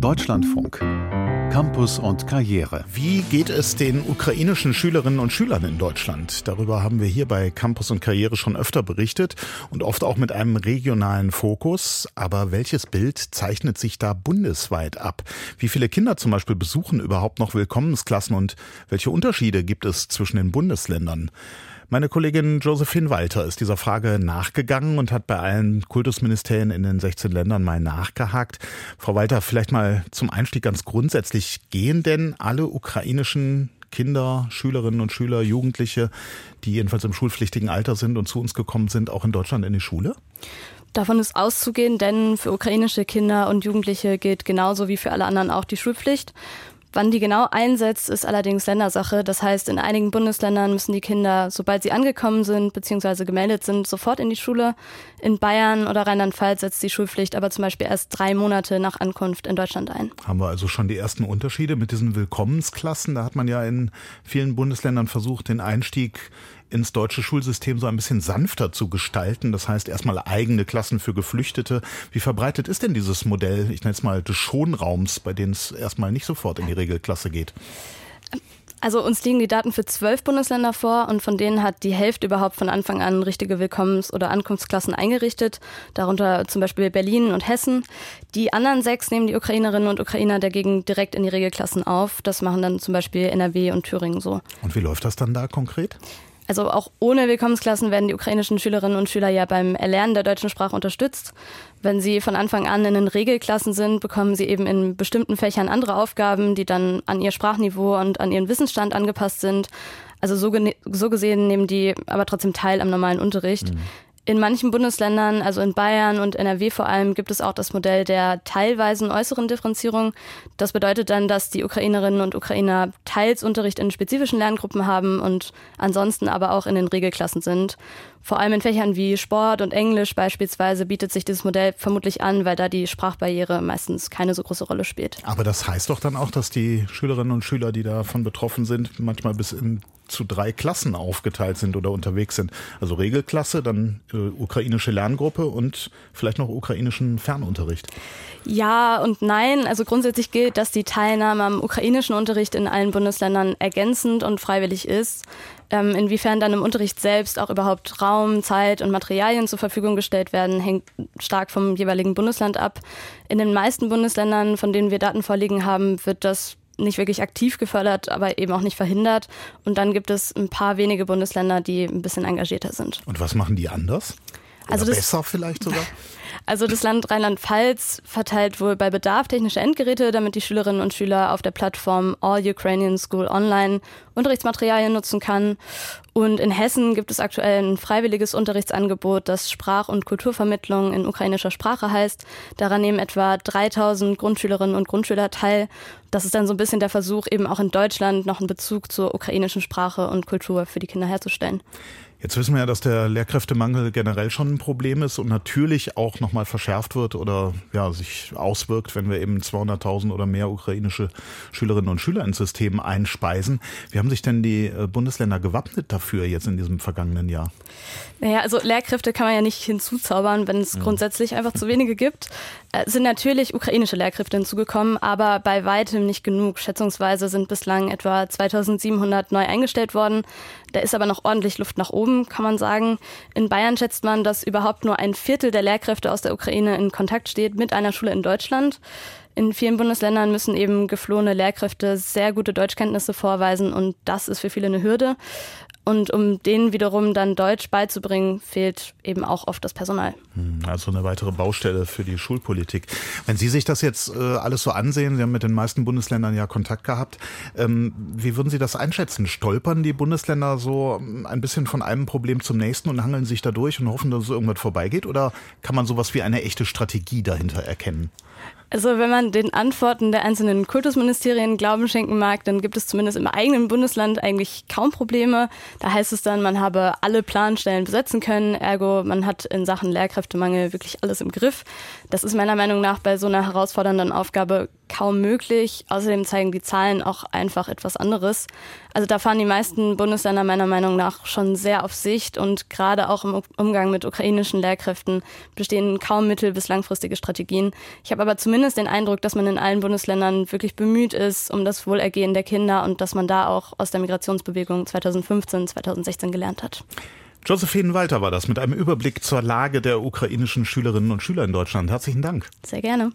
Deutschlandfunk. Campus und Karriere. Wie geht es den ukrainischen Schülerinnen und Schülern in Deutschland? Darüber haben wir hier bei Campus und Karriere schon öfter berichtet und oft auch mit einem regionalen Fokus. Aber welches Bild zeichnet sich da bundesweit ab? Wie viele Kinder zum Beispiel besuchen überhaupt noch Willkommensklassen und welche Unterschiede gibt es zwischen den Bundesländern? Meine Kollegin Josephine Walter ist dieser Frage nachgegangen und hat bei allen Kultusministerien in den 16 Ländern mal nachgehakt. Frau Walter, vielleicht mal zum Einstieg ganz grundsätzlich. Gehen denn alle ukrainischen Kinder, Schülerinnen und Schüler, Jugendliche, die jedenfalls im schulpflichtigen Alter sind und zu uns gekommen sind, auch in Deutschland in die Schule? Davon ist auszugehen, denn für ukrainische Kinder und Jugendliche gilt genauso wie für alle anderen auch die Schulpflicht. Wann die genau einsetzt, ist allerdings Ländersache. Das heißt, in einigen Bundesländern müssen die Kinder, sobald sie angekommen sind bzw. gemeldet sind, sofort in die Schule. In Bayern oder Rheinland-Pfalz setzt die Schulpflicht aber zum Beispiel erst drei Monate nach Ankunft in Deutschland ein. Haben wir also schon die ersten Unterschiede mit diesen Willkommensklassen? Da hat man ja in vielen Bundesländern versucht, den Einstieg ins deutsche Schulsystem so ein bisschen sanfter zu gestalten. Das heißt erstmal eigene Klassen für Geflüchtete. Wie verbreitet ist denn dieses Modell, ich nenne es mal des Schonraums, bei dem es erstmal nicht sofort in die Regelklasse geht? Also uns liegen die Daten für zwölf Bundesländer vor und von denen hat die Hälfte überhaupt von Anfang an richtige Willkommens- oder Ankunftsklassen eingerichtet, darunter zum Beispiel Berlin und Hessen. Die anderen sechs nehmen die Ukrainerinnen und Ukrainer dagegen direkt in die Regelklassen auf. Das machen dann zum Beispiel NRW und Thüringen so. Und wie läuft das dann da konkret? Also auch ohne Willkommensklassen werden die ukrainischen Schülerinnen und Schüler ja beim Erlernen der deutschen Sprache unterstützt. Wenn sie von Anfang an in den Regelklassen sind, bekommen sie eben in bestimmten Fächern andere Aufgaben, die dann an ihr Sprachniveau und an ihren Wissensstand angepasst sind. Also so, so gesehen nehmen die aber trotzdem teil am normalen Unterricht. Mhm. In manchen Bundesländern, also in Bayern und NRW vor allem, gibt es auch das Modell der teilweisen äußeren Differenzierung. Das bedeutet dann, dass die Ukrainerinnen und Ukrainer teils Unterricht in spezifischen Lerngruppen haben und ansonsten aber auch in den Regelklassen sind. Vor allem in Fächern wie Sport und Englisch beispielsweise bietet sich dieses Modell vermutlich an, weil da die Sprachbarriere meistens keine so große Rolle spielt. Aber das heißt doch dann auch, dass die Schülerinnen und Schüler, die davon betroffen sind, manchmal bis in zu drei Klassen aufgeteilt sind oder unterwegs sind. Also Regelklasse, dann ukrainische Lerngruppe und vielleicht noch ukrainischen Fernunterricht. Ja und nein. Also grundsätzlich gilt, dass die Teilnahme am ukrainischen Unterricht in allen Bundesländern ergänzend und freiwillig ist. Ähm, inwiefern dann im Unterricht selbst auch überhaupt Raum, Zeit und Materialien zur Verfügung gestellt werden, hängt stark vom jeweiligen Bundesland ab. In den meisten Bundesländern, von denen wir Daten vorliegen haben, wird das nicht wirklich aktiv gefördert, aber eben auch nicht verhindert. Und dann gibt es ein paar wenige Bundesländer, die ein bisschen engagierter sind. Und was machen die anders? Oder also das, besser vielleicht sogar? Also das Land Rheinland-Pfalz verteilt wohl bei Bedarf technische Endgeräte, damit die Schülerinnen und Schüler auf der Plattform All Ukrainian School Online Unterrichtsmaterialien nutzen kann. Und in Hessen gibt es aktuell ein freiwilliges Unterrichtsangebot, das Sprach- und Kulturvermittlung in ukrainischer Sprache heißt. Daran nehmen etwa 3000 Grundschülerinnen und Grundschüler teil. Das ist dann so ein bisschen der Versuch, eben auch in Deutschland noch einen Bezug zur ukrainischen Sprache und Kultur für die Kinder herzustellen. Jetzt wissen wir ja, dass der Lehrkräftemangel generell schon ein Problem ist und natürlich auch nochmal verschärft wird oder ja, sich auswirkt, wenn wir eben 200.000 oder mehr ukrainische Schülerinnen und Schüler ins System einspeisen. Wie haben sich denn die äh, Bundesländer gewappnet dafür jetzt in diesem vergangenen Jahr? Naja, also Lehrkräfte kann man ja nicht hinzuzaubern, wenn es ja. grundsätzlich einfach zu wenige gibt. Es äh, sind natürlich ukrainische Lehrkräfte hinzugekommen, aber bei weitem nicht genug. Schätzungsweise sind bislang etwa 2700 neu eingestellt worden. Da ist aber noch ordentlich Luft nach oben, kann man sagen. In Bayern schätzt man, dass überhaupt nur ein Viertel der Lehrkräfte aus der Ukraine in Kontakt steht mit einer Schule in Deutschland. In vielen Bundesländern müssen eben geflohene Lehrkräfte sehr gute Deutschkenntnisse vorweisen und das ist für viele eine Hürde. Und um denen wiederum dann Deutsch beizubringen, fehlt eben auch oft das Personal. Hm, also eine weitere Baustelle für die Schulpolitik. Wenn Sie sich das jetzt äh, alles so ansehen, Sie haben mit den meisten Bundesländern ja Kontakt gehabt, ähm, wie würden Sie das einschätzen? Stolpern die Bundesländer so ähm, ein bisschen von einem Problem zum nächsten und hangeln sich da durch und hoffen, dass es irgendwas vorbeigeht? Oder kann man sowas wie eine echte Strategie dahinter erkennen? Also wenn man den Antworten der einzelnen Kultusministerien Glauben schenken mag, dann gibt es zumindest im eigenen Bundesland eigentlich kaum Probleme. Da heißt es dann, man habe alle Planstellen besetzen können, ergo man hat in Sachen Lehrkräftemangel wirklich alles im Griff. Das ist meiner Meinung nach bei so einer herausfordernden Aufgabe kaum möglich. Außerdem zeigen die Zahlen auch einfach etwas anderes. Also da fahren die meisten Bundesländer meiner Meinung nach schon sehr auf Sicht und gerade auch im Umgang mit ukrainischen Lehrkräften bestehen kaum mittel- bis langfristige Strategien. Ich habe aber zumindest den Eindruck, dass man in allen Bundesländern wirklich bemüht ist um das Wohlergehen der Kinder und dass man da auch aus der Migrationsbewegung 2015, 2016 gelernt hat. Josephine Walter war das mit einem Überblick zur Lage der ukrainischen Schülerinnen und Schüler in Deutschland. Herzlichen Dank. Sehr gerne.